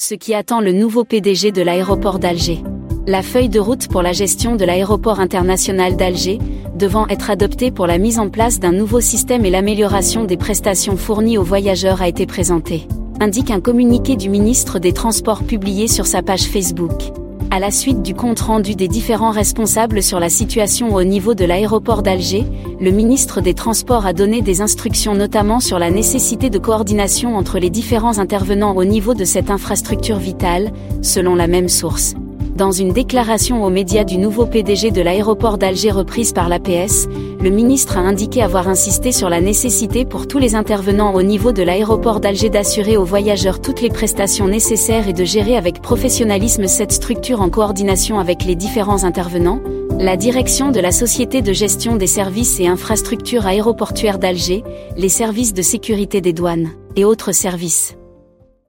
Ce qui attend le nouveau PDG de l'aéroport d'Alger. La feuille de route pour la gestion de l'aéroport international d'Alger, devant être adoptée pour la mise en place d'un nouveau système et l'amélioration des prestations fournies aux voyageurs a été présentée. Indique un communiqué du ministre des Transports publié sur sa page Facebook à la suite du compte rendu des différents responsables sur la situation au niveau de l'aéroport d'Alger, le ministre des Transports a donné des instructions notamment sur la nécessité de coordination entre les différents intervenants au niveau de cette infrastructure vitale, selon la même source. Dans une déclaration aux médias du nouveau PDG de l'aéroport d'Alger reprise par l'APS, le ministre a indiqué avoir insisté sur la nécessité pour tous les intervenants au niveau de l'aéroport d'Alger d'assurer aux voyageurs toutes les prestations nécessaires et de gérer avec professionnalisme cette structure en coordination avec les différents intervenants, la direction de la Société de gestion des services et infrastructures aéroportuaires d'Alger, les services de sécurité des douanes, et autres services.